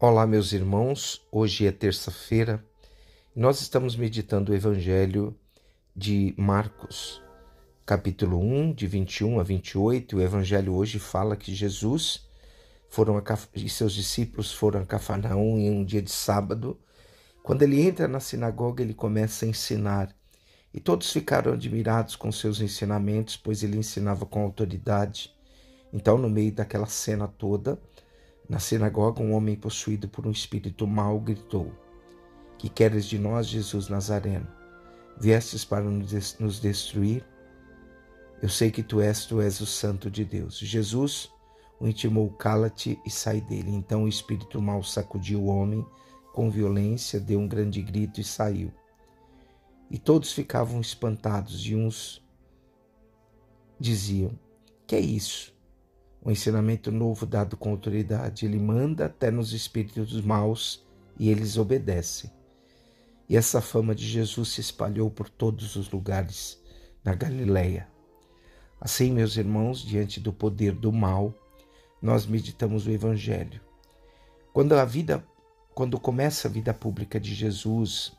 Olá, meus irmãos. Hoje é terça-feira. Nós estamos meditando o Evangelho de Marcos, capítulo 1, de 21 a 28. O Evangelho hoje fala que Jesus foram e seus discípulos foram a Cafarnaum em um dia de sábado. Quando ele entra na sinagoga, ele começa a ensinar. E todos ficaram admirados com seus ensinamentos, pois ele ensinava com autoridade. Então, no meio daquela cena toda, na sinagoga, um homem possuído por um espírito mau gritou: Que queres de nós, Jesus Nazareno? Viestes para nos destruir? Eu sei que tu és, tu és o Santo de Deus. Jesus o intimou: Cala-te e sai dele. Então o espírito mau sacudiu o homem com violência, deu um grande grito e saiu. E todos ficavam espantados, e uns diziam: Que é isso? Um ensinamento novo dado com autoridade. Ele manda até nos espíritos maus e eles obedecem. E essa fama de Jesus se espalhou por todos os lugares na Galileia. Assim, meus irmãos, diante do poder do mal, nós meditamos o evangelho. Quando a vida, quando começa a vida pública de Jesus,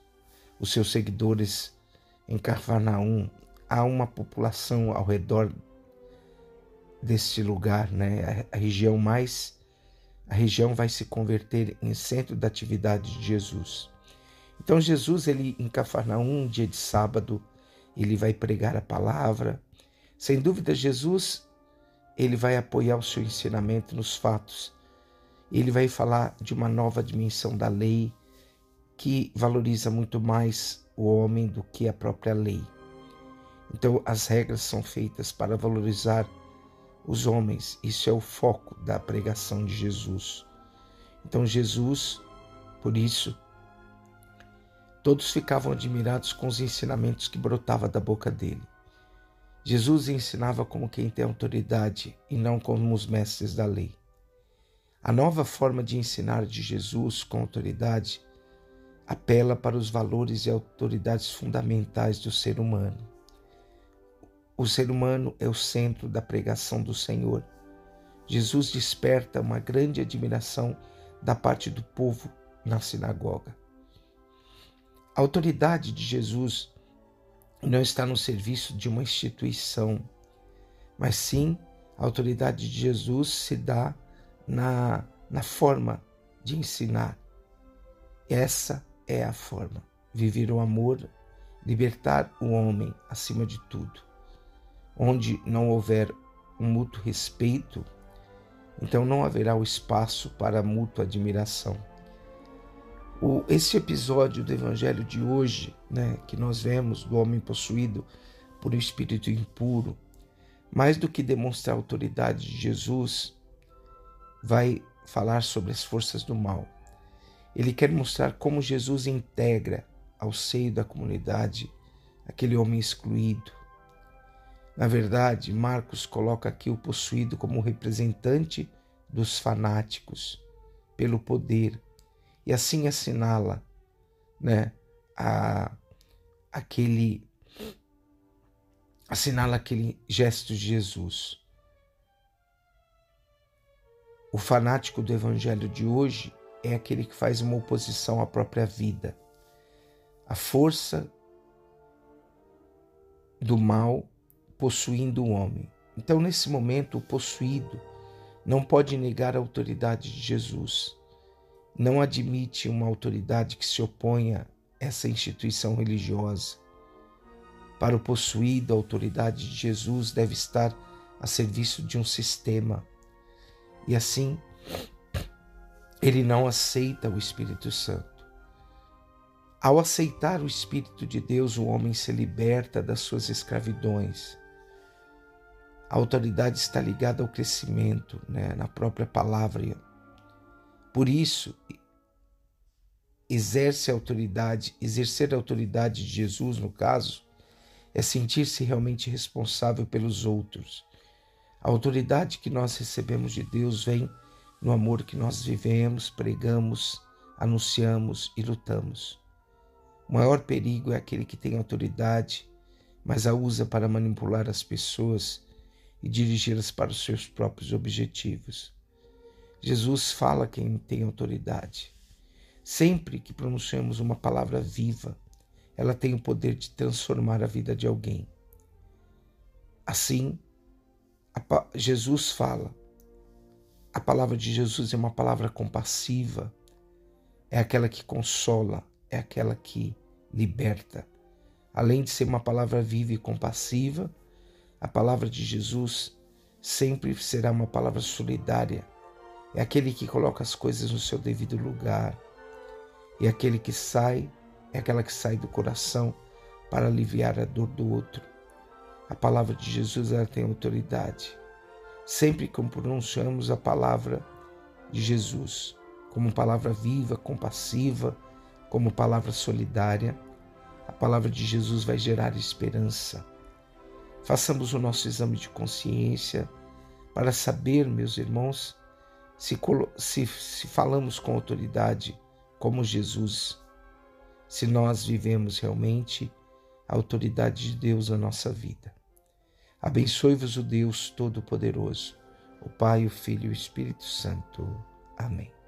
os seus seguidores em Cafarnaum, há uma população ao redor deste lugar, né? A, região mais a região vai se converter em centro da atividade de Jesus. Então Jesus ele em Cafarnaum, um dia de sábado, ele vai pregar a palavra. Sem dúvida Jesus ele vai apoiar o seu ensinamento nos fatos. Ele vai falar de uma nova dimensão da lei que valoriza muito mais o homem do que a própria lei. Então as regras são feitas para valorizar os homens. Isso é o foco da pregação de Jesus. Então, Jesus, por isso, todos ficavam admirados com os ensinamentos que brotavam da boca dele. Jesus ensinava como quem tem autoridade e não como os mestres da lei. A nova forma de ensinar de Jesus com autoridade apela para os valores e autoridades fundamentais do ser humano. O ser humano é o centro da pregação do Senhor. Jesus desperta uma grande admiração da parte do povo na sinagoga. A autoridade de Jesus não está no serviço de uma instituição, mas sim a autoridade de Jesus se dá na, na forma de ensinar. Essa é a forma. Viver o amor, libertar o homem acima de tudo onde não houver um mútuo respeito, então não haverá o espaço para mútua admiração. O, esse episódio do Evangelho de hoje, né, que nós vemos do homem possuído por um espírito impuro, mais do que demonstrar a autoridade de Jesus, vai falar sobre as forças do mal. Ele quer mostrar como Jesus integra ao seio da comunidade aquele homem excluído, na verdade, Marcos coloca aqui o possuído como representante dos fanáticos pelo poder e assim assinala, né, a, aquele assinala aquele gesto de Jesus. O fanático do evangelho de hoje é aquele que faz uma oposição à própria vida. A força do mal possuindo o homem. Então, nesse momento, o possuído não pode negar a autoridade de Jesus. Não admite uma autoridade que se oponha a essa instituição religiosa. Para o possuído, a autoridade de Jesus deve estar a serviço de um sistema. E assim, ele não aceita o Espírito Santo. Ao aceitar o Espírito de Deus, o homem se liberta das suas escravidões a autoridade está ligada ao crescimento, né, na própria palavra. Por isso, exerce a autoridade, exercer a autoridade de Jesus, no caso, é sentir-se realmente responsável pelos outros. A autoridade que nós recebemos de Deus vem no amor que nós vivemos, pregamos, anunciamos e lutamos. O maior perigo é aquele que tem autoridade, mas a usa para manipular as pessoas e dirigi-las para os seus próprios objetivos. Jesus fala quem tem autoridade. Sempre que pronunciamos uma palavra viva, ela tem o poder de transformar a vida de alguém. Assim, Jesus fala. A palavra de Jesus é uma palavra compassiva, é aquela que consola, é aquela que liberta. Além de ser uma palavra viva e compassiva, a palavra de Jesus sempre será uma palavra solidária. É aquele que coloca as coisas no seu devido lugar. É aquele que sai, é aquela que sai do coração para aliviar a dor do outro. A palavra de Jesus ela tem autoridade. Sempre que pronunciamos a palavra de Jesus, como palavra viva, compassiva, como palavra solidária, a palavra de Jesus vai gerar esperança. Façamos o nosso exame de consciência para saber, meus irmãos, se, se, se falamos com autoridade como Jesus, se nós vivemos realmente a autoridade de Deus na nossa vida. Abençoe-vos o Deus Todo-Poderoso, o Pai, o Filho e o Espírito Santo. Amém.